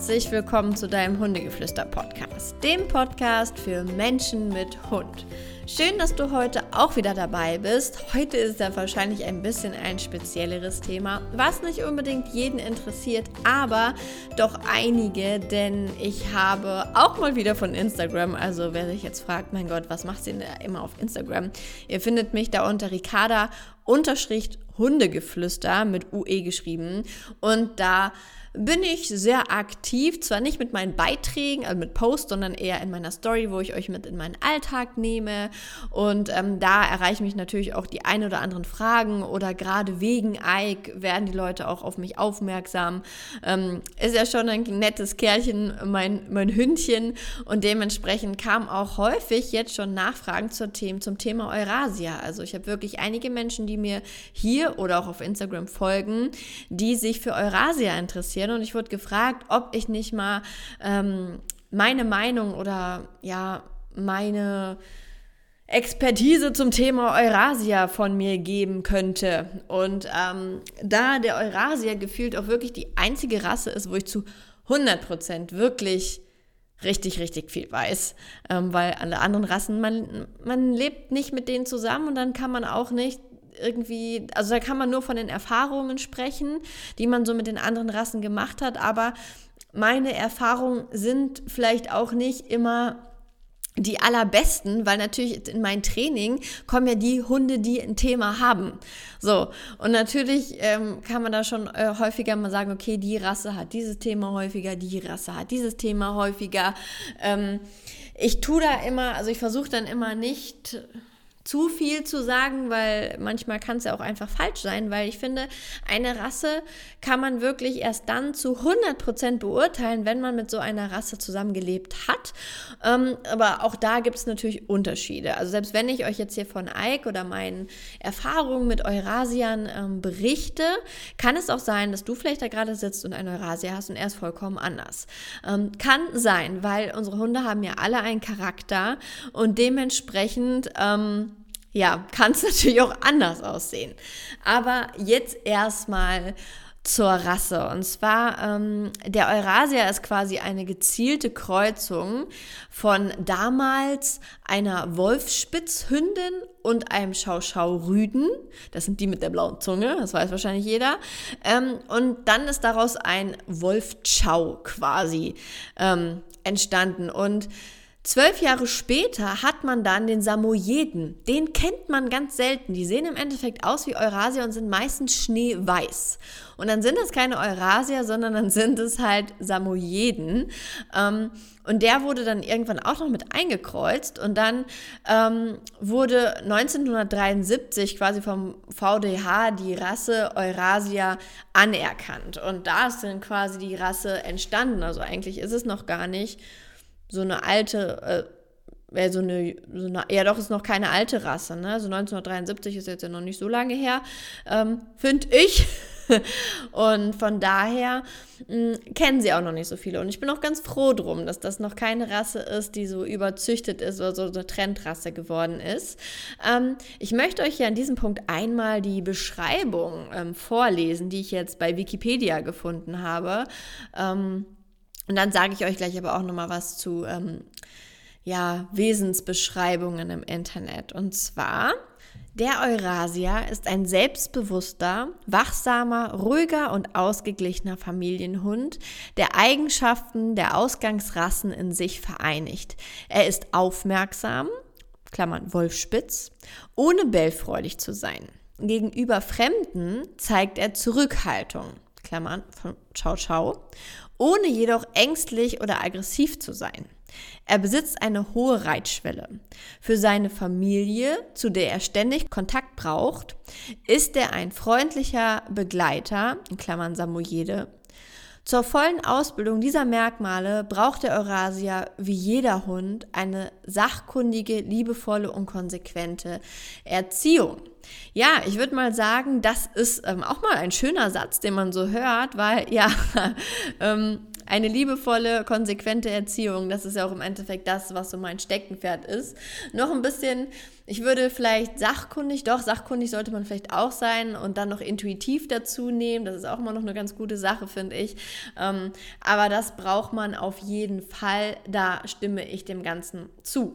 herzlich willkommen zu deinem Hundegeflüster-Podcast, dem Podcast für Menschen mit Hund. Schön, dass du heute auch wieder dabei bist. Heute ist ja wahrscheinlich ein bisschen ein spezielleres Thema, was nicht unbedingt jeden interessiert, aber doch einige, denn ich habe auch mal wieder von Instagram, also wer sich jetzt fragt, mein Gott, was macht sie denn immer auf Instagram? Ihr findet mich da unter Ricarda Unterschrift Hundegeflüster mit UE geschrieben und da bin ich sehr aktiv, zwar nicht mit meinen Beiträgen, also mit Posts, sondern eher in meiner Story, wo ich euch mit in meinen Alltag nehme. Und ähm, da erreichen mich natürlich auch die ein oder anderen Fragen oder gerade wegen Ike werden die Leute auch auf mich aufmerksam. Ähm, ist ja schon ein nettes Kerlchen, mein, mein Hündchen. Und dementsprechend kam auch häufig jetzt schon Nachfragen zur Themen, zum Thema Eurasia. Also ich habe wirklich einige Menschen, die mir hier oder auch auf Instagram folgen, die sich für Eurasia interessieren interessieren. Und ich wurde gefragt, ob ich nicht mal ähm, meine Meinung oder ja, meine Expertise zum Thema Eurasia von mir geben könnte. Und ähm, da der Eurasia gefühlt auch wirklich die einzige Rasse ist, wo ich zu 100% wirklich richtig, richtig viel weiß. Ähm, weil alle anderen Rassen, man, man lebt nicht mit denen zusammen und dann kann man auch nicht irgendwie, also da kann man nur von den Erfahrungen sprechen, die man so mit den anderen Rassen gemacht hat, aber meine Erfahrungen sind vielleicht auch nicht immer die allerbesten, weil natürlich in mein Training kommen ja die Hunde, die ein Thema haben. So, und natürlich ähm, kann man da schon äh, häufiger mal sagen, okay, die Rasse hat dieses Thema häufiger, die Rasse hat dieses Thema häufiger. Ähm, ich tue da immer, also ich versuche dann immer nicht zu viel zu sagen, weil manchmal kann es ja auch einfach falsch sein, weil ich finde, eine Rasse kann man wirklich erst dann zu 100% beurteilen, wenn man mit so einer Rasse zusammengelebt hat. Ähm, aber auch da gibt es natürlich Unterschiede. Also selbst wenn ich euch jetzt hier von Ike oder meinen Erfahrungen mit Eurasiern ähm, berichte, kann es auch sein, dass du vielleicht da gerade sitzt und ein Eurasier hast und er ist vollkommen anders. Ähm, kann sein, weil unsere Hunde haben ja alle einen Charakter und dementsprechend ähm, ja, kann es natürlich auch anders aussehen. Aber jetzt erstmal zur Rasse. Und zwar, ähm, der Eurasia ist quasi eine gezielte Kreuzung von damals einer Wolfsspitzhündin und einem Schauschau-Rüden. Das sind die mit der blauen Zunge, das weiß wahrscheinlich jeder. Ähm, und dann ist daraus ein Wolfchau quasi ähm, entstanden. Und Zwölf Jahre später hat man dann den Samoyeden. Den kennt man ganz selten. Die sehen im Endeffekt aus wie Eurasier und sind meistens schneeweiß. Und dann sind es keine Eurasier, sondern dann sind es halt Samoyeden. Ähm, und der wurde dann irgendwann auch noch mit eingekreuzt. Und dann ähm, wurde 1973 quasi vom VDH die Rasse Eurasia anerkannt. Und da ist dann quasi die Rasse entstanden. Also eigentlich ist es noch gar nicht so eine alte, äh, so eine, so eine, ja doch, ist noch keine alte Rasse, ne? Also 1973 ist jetzt ja noch nicht so lange her, ähm, finde ich. Und von daher mh, hm, kennen sie auch noch nicht so viele. Und ich bin auch ganz froh drum, dass das noch keine Rasse ist, die so überzüchtet ist oder so eine Trendrasse geworden ist. Ähm, ich möchte euch ja an diesem Punkt einmal die Beschreibung ähm, vorlesen, die ich jetzt bei Wikipedia gefunden habe. Ähm, und dann sage ich euch gleich aber auch nochmal was zu ähm, ja, Wesensbeschreibungen im Internet. Und zwar, der Eurasia ist ein selbstbewusster, wachsamer, ruhiger und ausgeglichener Familienhund, der Eigenschaften der Ausgangsrassen in sich vereinigt. Er ist aufmerksam, Klammern Wolfspitz, ohne bellfreudig zu sein. Gegenüber Fremden zeigt er Zurückhaltung, Klammern von Ciao Ciao, ohne jedoch ängstlich oder aggressiv zu sein. Er besitzt eine hohe Reitschwelle. Für seine Familie, zu der er ständig Kontakt braucht, ist er ein freundlicher Begleiter, in Klammern Samoyede. Zur vollen Ausbildung dieser Merkmale braucht der Eurasia wie jeder Hund eine sachkundige, liebevolle und konsequente Erziehung. Ja, ich würde mal sagen, das ist ähm, auch mal ein schöner Satz, den man so hört, weil ja, ähm, eine liebevolle, konsequente Erziehung, das ist ja auch im Endeffekt das, was so mein Steckenpferd ist. Noch ein bisschen, ich würde vielleicht sachkundig, doch, sachkundig sollte man vielleicht auch sein und dann noch intuitiv dazu nehmen. Das ist auch immer noch eine ganz gute Sache, finde ich. Ähm, aber das braucht man auf jeden Fall. Da stimme ich dem Ganzen zu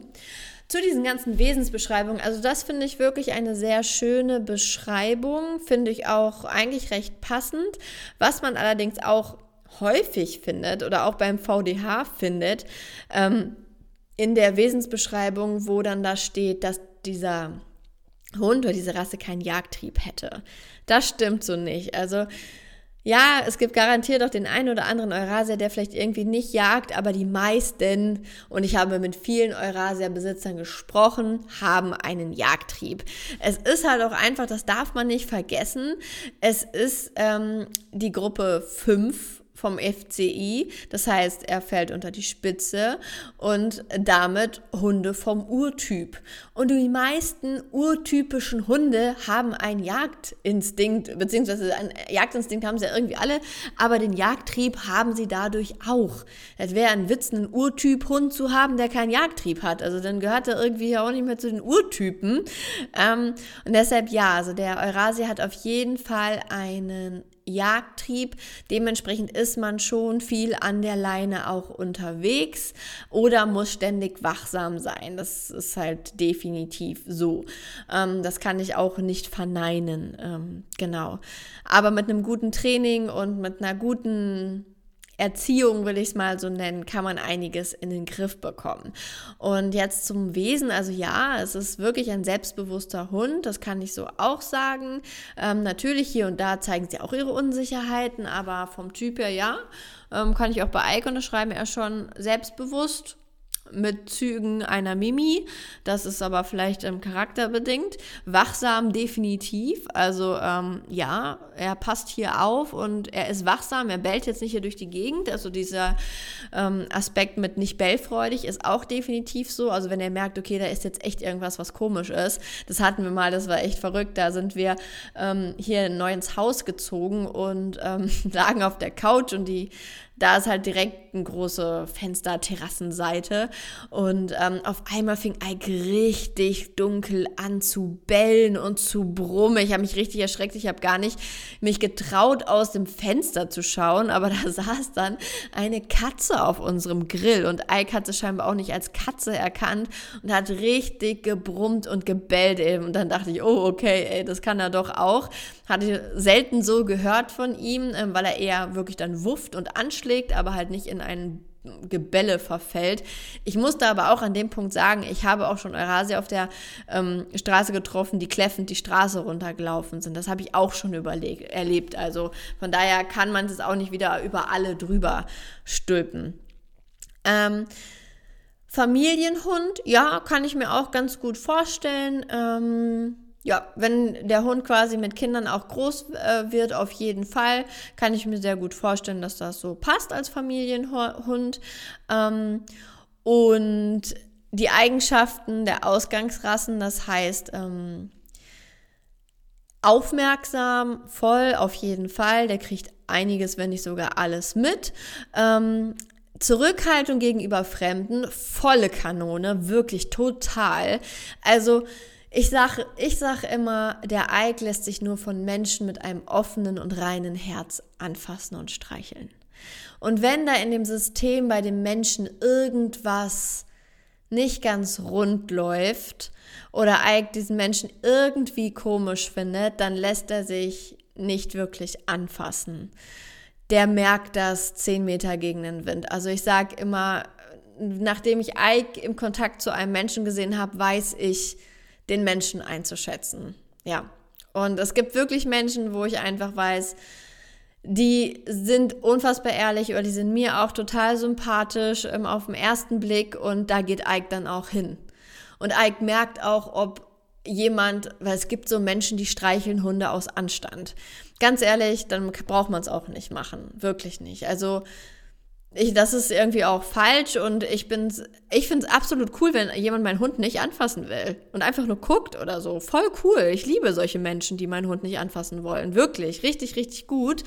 zu diesen ganzen Wesensbeschreibungen. Also das finde ich wirklich eine sehr schöne Beschreibung, finde ich auch eigentlich recht passend. Was man allerdings auch häufig findet oder auch beim VDH findet, ähm, in der Wesensbeschreibung, wo dann da steht, dass dieser Hund oder diese Rasse keinen Jagdtrieb hätte. Das stimmt so nicht. Also ja, es gibt garantiert auch den einen oder anderen Eurasier, der vielleicht irgendwie nicht jagt, aber die meisten, und ich habe mit vielen Eurasier-Besitzern gesprochen, haben einen Jagdtrieb. Es ist halt auch einfach, das darf man nicht vergessen, es ist ähm, die Gruppe 5 vom FCI. Das heißt, er fällt unter die Spitze und damit Hunde vom Urtyp. Und die meisten urtypischen Hunde haben einen Jagdinstinkt, beziehungsweise einen Jagdinstinkt haben sie ja irgendwie alle, aber den Jagdtrieb haben sie dadurch auch. Es wäre ein Witz, einen Urtyp-Hund zu haben, der keinen Jagdtrieb hat. Also dann gehört er irgendwie auch nicht mehr zu den Urtypen. Ähm, und deshalb ja, also der Eurasia hat auf jeden Fall einen Jagdtrieb. Dementsprechend ist man schon viel an der Leine auch unterwegs oder muss ständig wachsam sein. Das ist halt definitiv so. Ähm, das kann ich auch nicht verneinen. Ähm, genau. Aber mit einem guten Training und mit einer guten Erziehung, will ich es mal so nennen, kann man einiges in den Griff bekommen. Und jetzt zum Wesen, also ja, es ist wirklich ein selbstbewusster Hund, das kann ich so auch sagen. Ähm, natürlich hier und da zeigen sie auch ihre Unsicherheiten, aber vom Typ her ja, ähm, kann ich auch bei Ike unterschreiben, er ist schon selbstbewusst mit Zügen einer Mimi. Das ist aber vielleicht ähm, charakterbedingt. Wachsam definitiv. Also ähm, ja, er passt hier auf und er ist wachsam. Er bellt jetzt nicht hier durch die Gegend. Also dieser ähm, Aspekt mit nicht bellfreudig ist auch definitiv so. Also wenn er merkt, okay, da ist jetzt echt irgendwas, was komisch ist. Das hatten wir mal, das war echt verrückt. Da sind wir ähm, hier neu ins Haus gezogen und ähm, lagen auf der Couch und die da ist halt direkt eine große Fenster-Terrassenseite. Und ähm, auf einmal fing Ike richtig dunkel an zu bellen und zu brummen. Ich habe mich richtig erschreckt. Ich habe gar nicht mich getraut, aus dem Fenster zu schauen. Aber da saß dann eine Katze auf unserem Grill. Und Ike hat es scheinbar auch nicht als Katze erkannt und hat richtig gebrummt und gebellt eben. Und dann dachte ich, oh, okay, ey, das kann er doch auch. Hatte selten so gehört von ihm, ähm, weil er eher wirklich dann wufft und anschlägt, aber halt nicht in einen Gebälle verfällt. Ich musste aber auch an dem Punkt sagen, ich habe auch schon Eurasia auf der ähm, Straße getroffen, die kläffend die Straße runtergelaufen sind. Das habe ich auch schon überlegt, erlebt. Also von daher kann man es auch nicht wieder über alle drüber stülpen. Ähm, Familienhund, ja, kann ich mir auch ganz gut vorstellen. Ähm, ja, wenn der Hund quasi mit Kindern auch groß äh, wird, auf jeden Fall, kann ich mir sehr gut vorstellen, dass das so passt als Familienhund. Ähm, und die Eigenschaften der Ausgangsrassen, das heißt, ähm, aufmerksam, voll auf jeden Fall, der kriegt einiges, wenn nicht sogar alles mit. Ähm, Zurückhaltung gegenüber Fremden, volle Kanone, wirklich total. Also, ich sage ich sag immer, der Eik lässt sich nur von Menschen mit einem offenen und reinen Herz anfassen und streicheln. Und wenn da in dem System bei dem Menschen irgendwas nicht ganz rund läuft oder Eik diesen Menschen irgendwie komisch findet, dann lässt er sich nicht wirklich anfassen. Der merkt das zehn Meter gegen den Wind. Also ich sage immer, nachdem ich Ike im Kontakt zu einem Menschen gesehen habe, weiß ich, den Menschen einzuschätzen. Ja. Und es gibt wirklich Menschen, wo ich einfach weiß, die sind unfassbar ehrlich oder die sind mir auch total sympathisch ähm, auf den ersten Blick und da geht Ike dann auch hin. Und Ike merkt auch, ob jemand, weil es gibt so Menschen, die streicheln Hunde aus Anstand. Ganz ehrlich, dann braucht man es auch nicht machen. Wirklich nicht. Also ich, das ist irgendwie auch falsch und ich bin's, ich finde es absolut cool, wenn jemand meinen Hund nicht anfassen will und einfach nur guckt oder so. Voll cool. Ich liebe solche Menschen, die meinen Hund nicht anfassen wollen. Wirklich. Richtig, richtig gut.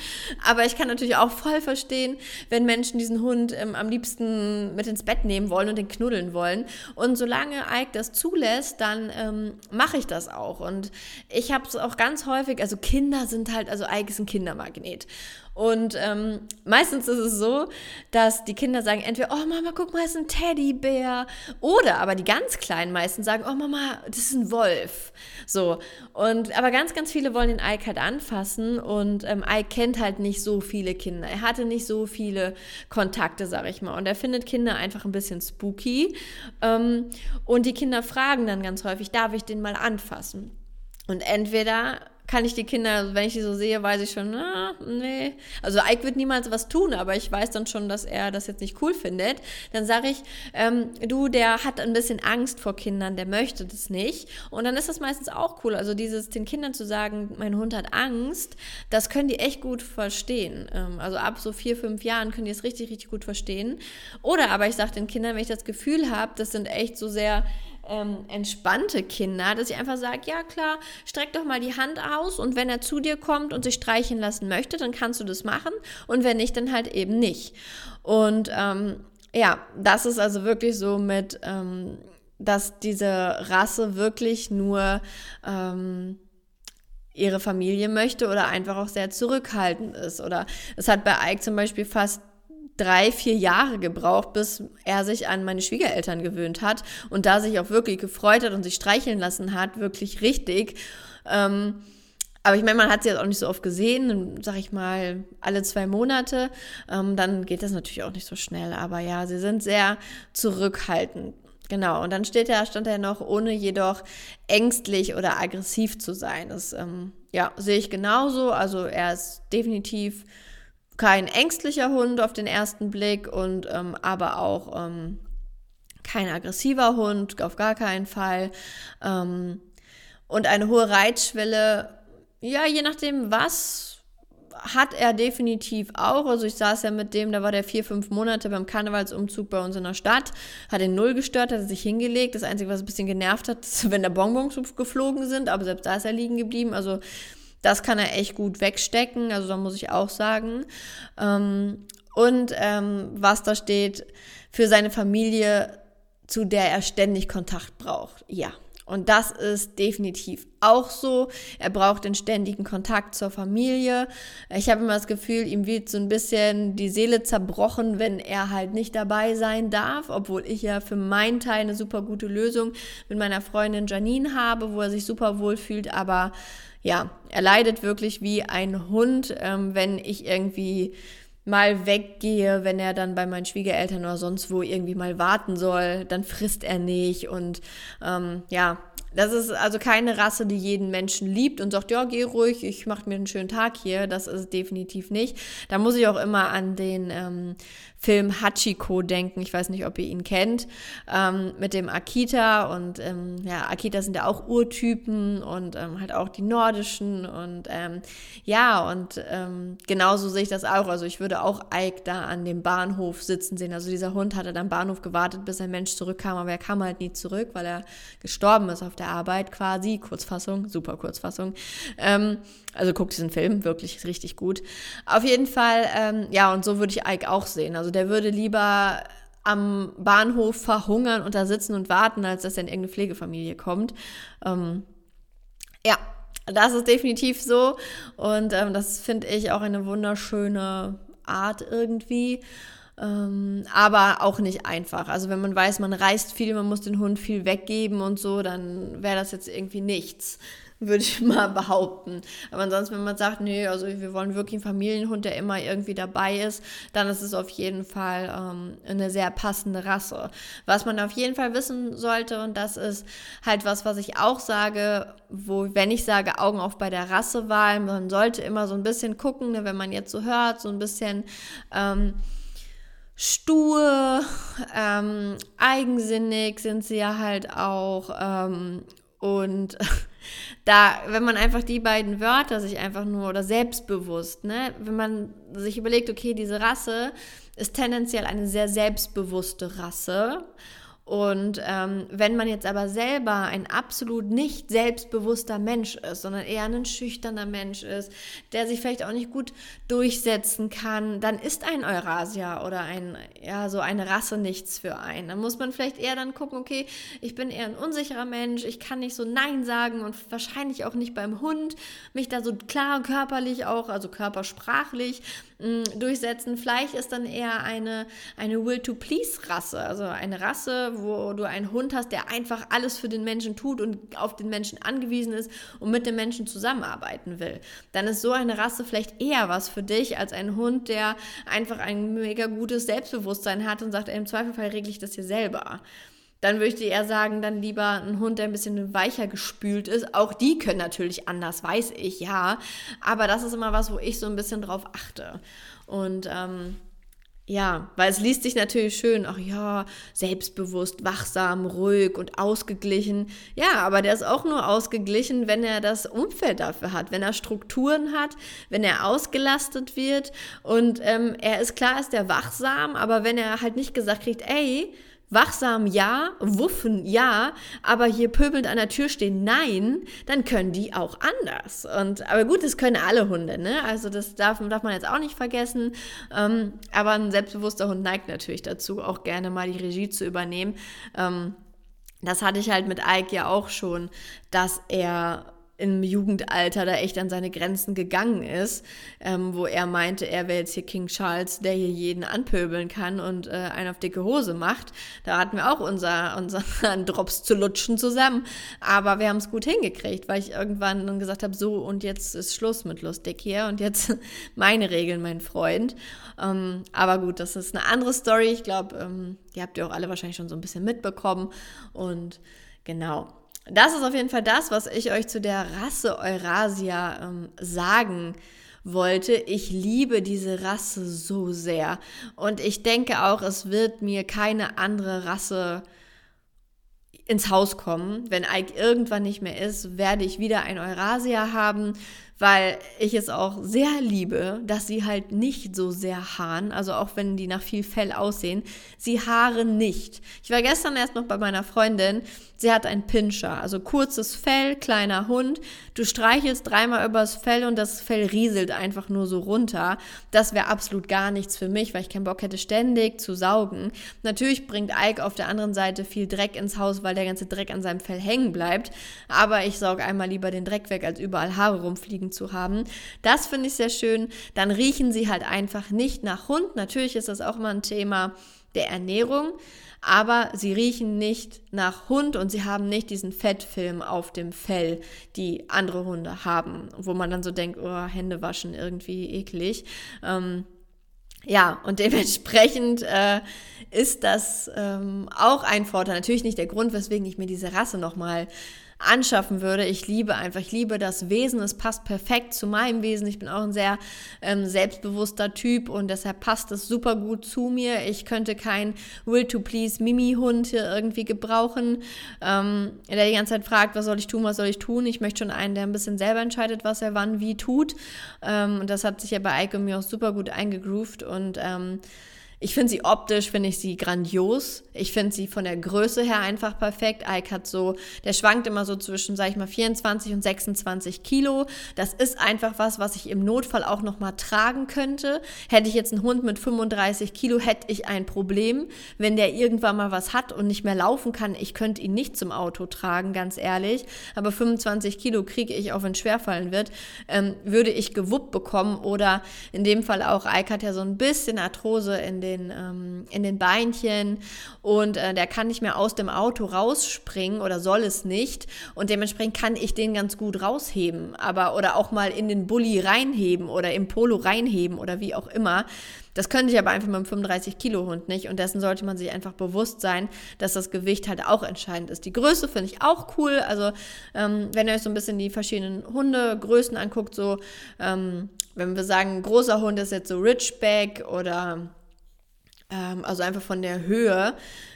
Aber ich kann natürlich auch voll verstehen, wenn Menschen diesen Hund ähm, am liebsten mit ins Bett nehmen wollen und den knuddeln wollen. Und solange Ike das zulässt, dann ähm, mache ich das auch. Und ich habe es auch ganz häufig, also Kinder sind halt, also Ike ist ein Kindermagnet. Und ähm, meistens ist es so, dass die Kinder sagen entweder, oh Mama, guck mal, ist ein Teddybär. Oder aber die ganz Kleinen meistens sagen, oh Mama, das ist ein Wolf. So. Und aber ganz, ganz viele wollen den Ike halt anfassen. Und ähm, Ike kennt halt nicht so viele Kinder. Er hatte nicht so viele Kontakte, sag ich mal. Und er findet Kinder einfach ein bisschen spooky. Ähm, und die Kinder fragen dann ganz häufig, darf ich den mal anfassen? Und entweder kann ich die Kinder, wenn ich die so sehe, weiß ich schon, na, nee. Also Ike wird niemals was tun, aber ich weiß dann schon, dass er das jetzt nicht cool findet. Dann sage ich, ähm, du, der hat ein bisschen Angst vor Kindern, der möchte das nicht. Und dann ist das meistens auch cool. Also dieses den Kindern zu sagen, mein Hund hat Angst, das können die echt gut verstehen. Ähm, also ab so vier, fünf Jahren können die es richtig, richtig gut verstehen. Oder aber ich sage den Kindern, wenn ich das Gefühl habe, das sind echt so sehr ähm, entspannte Kinder, dass ich einfach sage, ja klar, streck doch mal die Hand aus und wenn er zu dir kommt und sich streichen lassen möchte, dann kannst du das machen und wenn nicht, dann halt eben nicht. Und ähm, ja, das ist also wirklich so mit, ähm, dass diese Rasse wirklich nur ähm, ihre Familie möchte oder einfach auch sehr zurückhaltend ist. Oder es hat bei Ike zum Beispiel fast drei, vier Jahre gebraucht, bis er sich an meine Schwiegereltern gewöhnt hat und da sich auch wirklich gefreut hat und sich streicheln lassen hat, wirklich richtig. Ähm, aber ich meine, man hat sie jetzt auch nicht so oft gesehen, sag ich mal, alle zwei Monate. Ähm, dann geht das natürlich auch nicht so schnell. Aber ja, sie sind sehr zurückhaltend. Genau, und dann steht er, stand er noch, ohne jedoch ängstlich oder aggressiv zu sein. Das ähm, ja, sehe ich genauso. Also er ist definitiv kein ängstlicher Hund auf den ersten Blick und ähm, aber auch ähm, kein aggressiver Hund, auf gar keinen Fall. Ähm, und eine hohe Reitschwelle, ja, je nachdem was, hat er definitiv auch. Also ich saß ja mit dem, da war der vier, fünf Monate beim Karnevalsumzug bei uns in der Stadt, hat ihn null gestört, hat er sich hingelegt. Das Einzige, was ein bisschen genervt hat, ist, wenn da Bonbons geflogen sind, aber selbst da ist er liegen geblieben. Also das kann er echt gut wegstecken, also da muss ich auch sagen. Ähm, und ähm, was da steht, für seine Familie, zu der er ständig Kontakt braucht. Ja, und das ist definitiv auch so. Er braucht den ständigen Kontakt zur Familie. Ich habe immer das Gefühl, ihm wird so ein bisschen die Seele zerbrochen, wenn er halt nicht dabei sein darf, obwohl ich ja für meinen Teil eine super gute Lösung mit meiner Freundin Janine habe, wo er sich super wohl fühlt. Aber ja, er leidet wirklich wie ein Hund, ähm, wenn ich irgendwie mal weggehe, wenn er dann bei meinen Schwiegereltern oder sonst wo irgendwie mal warten soll, dann frisst er nicht und ähm, ja, das ist also keine Rasse, die jeden Menschen liebt und sagt, ja, geh ruhig, ich mache mir einen schönen Tag hier. Das ist definitiv nicht. Da muss ich auch immer an den ähm, Film Hachiko denken. Ich weiß nicht, ob ihr ihn kennt. Ähm, mit dem Akita und ähm, ja, Akita sind ja auch Urtypen und ähm, halt auch die nordischen und ähm, ja, und ähm, genauso sehe ich das auch. Also ich würde auch Ike da an dem Bahnhof sitzen sehen. Also dieser Hund hatte dann am Bahnhof gewartet, bis ein Mensch zurückkam, aber er kam halt nie zurück, weil er gestorben ist auf der Arbeit quasi. Kurzfassung, super Kurzfassung. Ähm, also guckt diesen Film, wirklich richtig gut. Auf jeden Fall, ähm, ja, und so würde ich Ike auch sehen. Also der würde lieber am Bahnhof verhungern und da sitzen und warten, als dass er in irgendeine Pflegefamilie kommt. Ähm, ja, das ist definitiv so. Und ähm, das finde ich auch eine wunderschöne Art irgendwie. Ähm, aber auch nicht einfach. Also wenn man weiß, man reist viel, man muss den Hund viel weggeben und so, dann wäre das jetzt irgendwie nichts würde ich mal behaupten. Aber ansonsten, wenn man sagt, nee, also wir wollen wirklich einen Familienhund, der immer irgendwie dabei ist, dann ist es auf jeden Fall ähm, eine sehr passende Rasse. Was man auf jeden Fall wissen sollte, und das ist halt was, was ich auch sage, wo, wenn ich sage Augen auf bei der Rassewahl, man sollte immer so ein bisschen gucken, ne, wenn man jetzt so hört, so ein bisschen ähm, stur, ähm, eigensinnig sind sie ja halt auch ähm, und Da, wenn man einfach die beiden Wörter sich einfach nur oder selbstbewusst, ne, wenn man sich überlegt, okay, diese Rasse ist tendenziell eine sehr selbstbewusste Rasse und ähm, wenn man jetzt aber selber ein absolut nicht selbstbewusster Mensch ist, sondern eher ein schüchterner Mensch ist, der sich vielleicht auch nicht gut durchsetzen kann, dann ist ein Eurasia oder ein, ja, so eine Rasse nichts für einen. Dann muss man vielleicht eher dann gucken, okay, ich bin eher ein unsicherer Mensch, ich kann nicht so Nein sagen und wahrscheinlich auch nicht beim Hund mich da so klar körperlich auch, also körpersprachlich durchsetzen. Vielleicht ist dann eher eine, eine Will-to-Please-Rasse, also eine Rasse, wo du einen Hund hast, der einfach alles für den Menschen tut und auf den Menschen angewiesen ist und mit dem Menschen zusammenarbeiten will. Dann ist so eine Rasse vielleicht eher was für dich als ein Hund, der einfach ein mega gutes Selbstbewusstsein hat und sagt, im Zweifelfall regle ich das hier selber dann würde ich dir eher sagen, dann lieber ein Hund, der ein bisschen weicher gespült ist. Auch die können natürlich anders, weiß ich, ja. Aber das ist immer was, wo ich so ein bisschen drauf achte. Und ähm, ja, weil es liest sich natürlich schön, ach ja, selbstbewusst, wachsam, ruhig und ausgeglichen. Ja, aber der ist auch nur ausgeglichen, wenn er das Umfeld dafür hat, wenn er Strukturen hat, wenn er ausgelastet wird. Und ähm, er ist klar, ist der wachsam, aber wenn er halt nicht gesagt kriegt, ey, Wachsam ja, wuffen ja, aber hier pöbelnd an der Tür stehen nein, dann können die auch anders. Und, aber gut, das können alle Hunde, ne? Also das darf, darf man jetzt auch nicht vergessen. Ähm, aber ein selbstbewusster Hund neigt natürlich dazu, auch gerne mal die Regie zu übernehmen. Ähm, das hatte ich halt mit Ike ja auch schon, dass er im Jugendalter da echt an seine Grenzen gegangen ist, ähm, wo er meinte, er wäre jetzt hier King Charles, der hier jeden anpöbeln kann und äh, einen auf dicke Hose macht. Da hatten wir auch unser, unser Drops zu lutschen zusammen. Aber wir haben es gut hingekriegt, weil ich irgendwann dann gesagt habe, so und jetzt ist Schluss mit lustig hier und jetzt meine Regeln, mein Freund. Ähm, aber gut, das ist eine andere Story. Ich glaube, ähm, die habt ihr auch alle wahrscheinlich schon so ein bisschen mitbekommen. Und genau das ist auf jeden Fall das, was ich euch zu der Rasse Eurasia ähm, sagen wollte. Ich liebe diese Rasse so sehr. Und ich denke auch, es wird mir keine andere Rasse ins Haus kommen. Wenn Ike irgendwann nicht mehr ist, werde ich wieder ein Eurasia haben weil ich es auch sehr liebe, dass sie halt nicht so sehr haaren, also auch wenn die nach viel Fell aussehen, sie haaren nicht. Ich war gestern erst noch bei meiner Freundin, sie hat einen Pinscher, also kurzes Fell, kleiner Hund, du streichelst dreimal übers Fell und das Fell rieselt einfach nur so runter. Das wäre absolut gar nichts für mich, weil ich keinen Bock hätte, ständig zu saugen. Natürlich bringt Ike auf der anderen Seite viel Dreck ins Haus, weil der ganze Dreck an seinem Fell hängen bleibt, aber ich sauge einmal lieber den Dreck weg, als überall Haare rumfliegen zu haben. Das finde ich sehr schön. Dann riechen sie halt einfach nicht nach Hund. Natürlich ist das auch immer ein Thema der Ernährung, aber sie riechen nicht nach Hund und sie haben nicht diesen Fettfilm auf dem Fell, die andere Hunde haben, wo man dann so denkt, oh, Hände waschen irgendwie eklig. Ähm, ja, und dementsprechend äh, ist das ähm, auch ein Vorteil. Natürlich nicht der Grund, weswegen ich mir diese Rasse nochmal anschaffen würde. Ich liebe einfach, ich liebe das Wesen. Es passt perfekt zu meinem Wesen. Ich bin auch ein sehr ähm, selbstbewusster Typ und deshalb passt es super gut zu mir. Ich könnte kein Will-to-Please Mimi-Hund hier irgendwie gebrauchen, ähm, der die ganze Zeit fragt, was soll ich tun, was soll ich tun. Ich möchte schon einen, der ein bisschen selber entscheidet, was er wann wie tut. Ähm, und das hat sich ja bei Ike und mir auch super gut eingegroovt und ähm, ich finde sie optisch, finde ich sie grandios. Ich finde sie von der Größe her einfach perfekt. Ike hat so, der schwankt immer so zwischen, sag ich mal, 24 und 26 Kilo. Das ist einfach was, was ich im Notfall auch nochmal tragen könnte. Hätte ich jetzt einen Hund mit 35 Kilo, hätte ich ein Problem. Wenn der irgendwann mal was hat und nicht mehr laufen kann, ich könnte ihn nicht zum Auto tragen, ganz ehrlich. Aber 25 Kilo kriege ich, auch wenn es schwerfallen wird, ähm, würde ich gewuppt bekommen. Oder in dem Fall auch, Ike hat ja so ein bisschen Arthrose in den den, ähm, in den Beinchen und äh, der kann nicht mehr aus dem Auto rausspringen oder soll es nicht und dementsprechend kann ich den ganz gut rausheben, aber oder auch mal in den Bulli reinheben oder im Polo reinheben oder wie auch immer. Das könnte ich aber einfach mit einem 35 Kilo Hund nicht und dessen sollte man sich einfach bewusst sein, dass das Gewicht halt auch entscheidend ist. Die Größe finde ich auch cool. Also ähm, wenn ihr euch so ein bisschen die verschiedenen Hundegrößen anguckt, so ähm, wenn wir sagen, großer Hund ist jetzt so Richback oder ähm, also einfach von der Höhe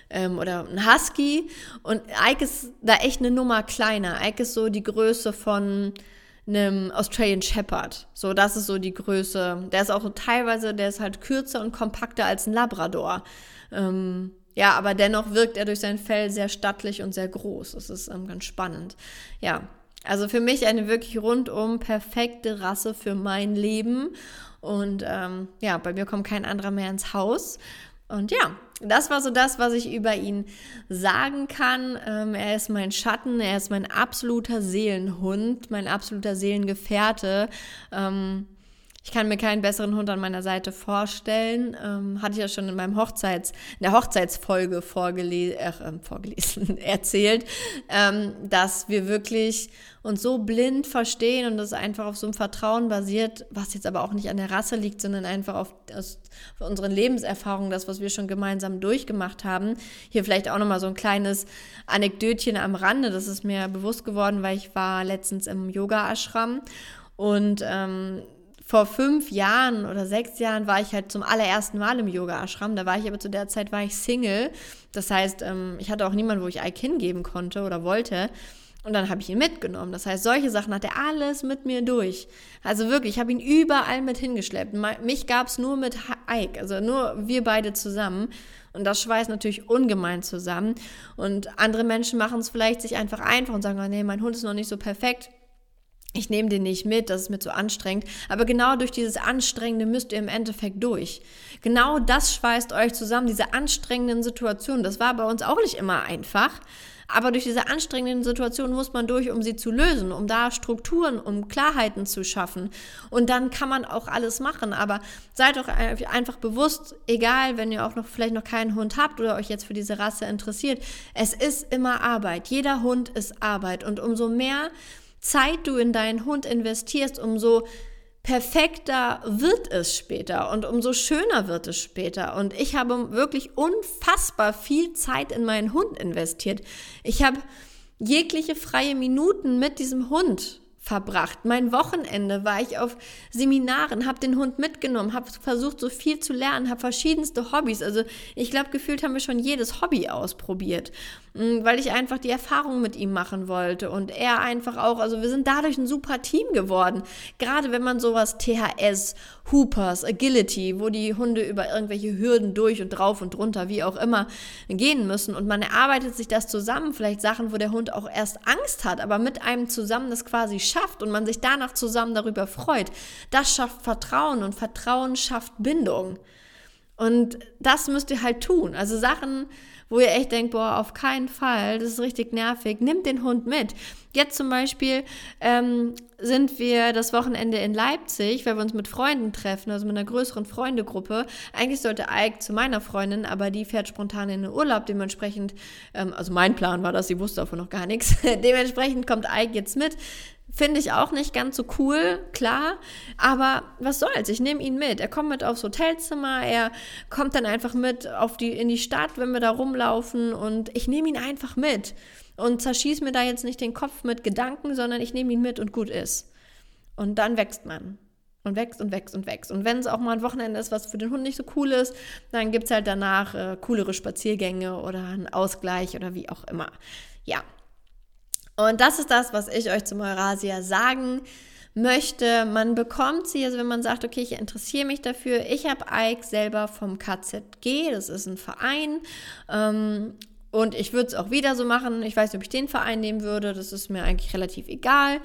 ähm, oder ein Husky. Und Ike ist da echt eine Nummer kleiner. Ike ist so die Größe von einem Australian Shepherd. So, das ist so die Größe. Der ist auch teilweise, der ist halt kürzer und kompakter als ein Labrador. Ähm, ja, aber dennoch wirkt er durch sein Fell sehr stattlich und sehr groß. Das ist ähm, ganz spannend. Ja, also für mich eine wirklich rundum perfekte Rasse für mein Leben. Und ähm, ja, bei mir kommt kein anderer mehr ins Haus. Und ja, das war so das, was ich über ihn sagen kann. Ähm, er ist mein Schatten, er ist mein absoluter Seelenhund, mein absoluter Seelengefährte. Ähm, ich kann mir keinen besseren Hund an meiner Seite vorstellen. Ähm, hatte ich ja schon in meinem Hochzeits, in der Hochzeitsfolge vorgele äh, vorgelesen, erzählt, ähm, dass wir wirklich uns so blind verstehen und das einfach auf so einem Vertrauen basiert, was jetzt aber auch nicht an der Rasse liegt, sondern einfach auf, aus, auf unseren Lebenserfahrungen, das, was wir schon gemeinsam durchgemacht haben. Hier vielleicht auch nochmal so ein kleines Anekdötchen am Rande. Das ist mir bewusst geworden, weil ich war letztens im Yoga-Ashram und ähm, vor fünf Jahren oder sechs Jahren war ich halt zum allerersten Mal im Yoga-Ashram. Da war ich aber zu der Zeit war ich Single. Das heißt, ähm, ich hatte auch niemanden, wo ich Ike hingeben konnte oder wollte. Und dann habe ich ihn mitgenommen. Das heißt, solche Sachen hat er alles mit mir durch. Also wirklich, ich habe ihn überall mit hingeschleppt. Mich gab es nur mit Ike, also nur wir beide zusammen. Und das schweißt natürlich ungemein zusammen. Und andere Menschen machen es vielleicht sich einfach einfach und sagen, oh nee, mein Hund ist noch nicht so perfekt ich nehme den nicht mit, das ist mir zu anstrengend. Aber genau durch dieses Anstrengende müsst ihr im Endeffekt durch. Genau das schweißt euch zusammen, diese anstrengenden Situationen. Das war bei uns auch nicht immer einfach. Aber durch diese anstrengenden Situationen muss man durch, um sie zu lösen, um da Strukturen, um Klarheiten zu schaffen. Und dann kann man auch alles machen. Aber seid doch einfach bewusst, egal, wenn ihr auch noch vielleicht noch keinen Hund habt oder euch jetzt für diese Rasse interessiert, es ist immer Arbeit. Jeder Hund ist Arbeit. Und umso mehr Zeit du in deinen Hund investierst, umso perfekter wird es später und umso schöner wird es später. Und ich habe wirklich unfassbar viel Zeit in meinen Hund investiert. Ich habe jegliche freie Minuten mit diesem Hund verbracht. Mein Wochenende war ich auf Seminaren, habe den Hund mitgenommen, habe versucht, so viel zu lernen, habe verschiedenste Hobbys. Also ich glaube, gefühlt haben wir schon jedes Hobby ausprobiert, weil ich einfach die Erfahrung mit ihm machen wollte und er einfach auch. Also wir sind dadurch ein super Team geworden. Gerade wenn man sowas THS, Hoopers, Agility, wo die Hunde über irgendwelche Hürden durch und drauf und drunter, wie auch immer, gehen müssen und man erarbeitet sich das zusammen. Vielleicht Sachen, wo der Hund auch erst Angst hat, aber mit einem zusammen das quasi schafft und man sich danach zusammen darüber freut, das schafft Vertrauen und Vertrauen schafft Bindung. Und das müsst ihr halt tun. Also Sachen, wo ihr echt denkt, boah, auf keinen Fall, das ist richtig nervig, nimmt den Hund mit. Jetzt zum Beispiel ähm, sind wir das Wochenende in Leipzig, weil wir uns mit Freunden treffen, also mit einer größeren Freundegruppe. Eigentlich sollte Ike zu meiner Freundin, aber die fährt spontan in den Urlaub. Dementsprechend, ähm, also mein Plan war das, sie wusste davon noch gar nichts. Dementsprechend kommt Ike jetzt mit. Finde ich auch nicht ganz so cool, klar. Aber was soll's? Ich nehme ihn mit. Er kommt mit aufs Hotelzimmer. Er kommt dann einfach mit auf die, in die Stadt, wenn wir da rumlaufen. Und ich nehme ihn einfach mit. Und zerschieße mir da jetzt nicht den Kopf mit Gedanken, sondern ich nehme ihn mit und gut ist. Und dann wächst man. Und wächst und wächst und wächst. Und wenn es auch mal ein Wochenende ist, was für den Hund nicht so cool ist, dann gibt es halt danach äh, coolere Spaziergänge oder einen Ausgleich oder wie auch immer. Ja, und das ist das, was ich euch zum Eurasia sagen möchte. Man bekommt sie, also wenn man sagt, okay, ich interessiere mich dafür. Ich habe Ike selber vom KZG, das ist ein Verein. Ähm, und ich würde es auch wieder so machen. Ich weiß nicht, ob ich den Verein nehmen würde. Das ist mir eigentlich relativ egal.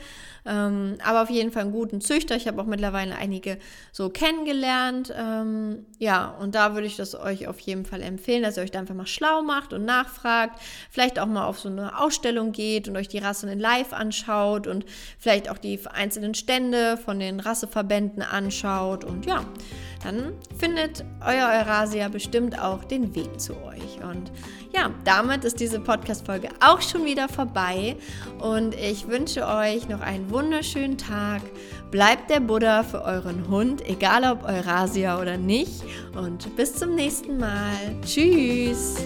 Ähm, aber auf jeden Fall einen guten Züchter. Ich habe auch mittlerweile einige so kennengelernt. Ähm, ja, und da würde ich das euch auf jeden Fall empfehlen, dass ihr euch da einfach mal schlau macht und nachfragt. Vielleicht auch mal auf so eine Ausstellung geht und euch die Rassen in Live anschaut und vielleicht auch die einzelnen Stände von den Rasseverbänden anschaut. Und ja, dann findet euer Eurasia bestimmt auch den Weg zu euch. Und ja, damit ist diese Podcast-Folge auch schon wieder vorbei und ich wünsche euch noch einen wunderschönen Tag. Bleibt der Buddha für euren Hund, egal ob Eurasia oder nicht. Und bis zum nächsten Mal. Tschüss!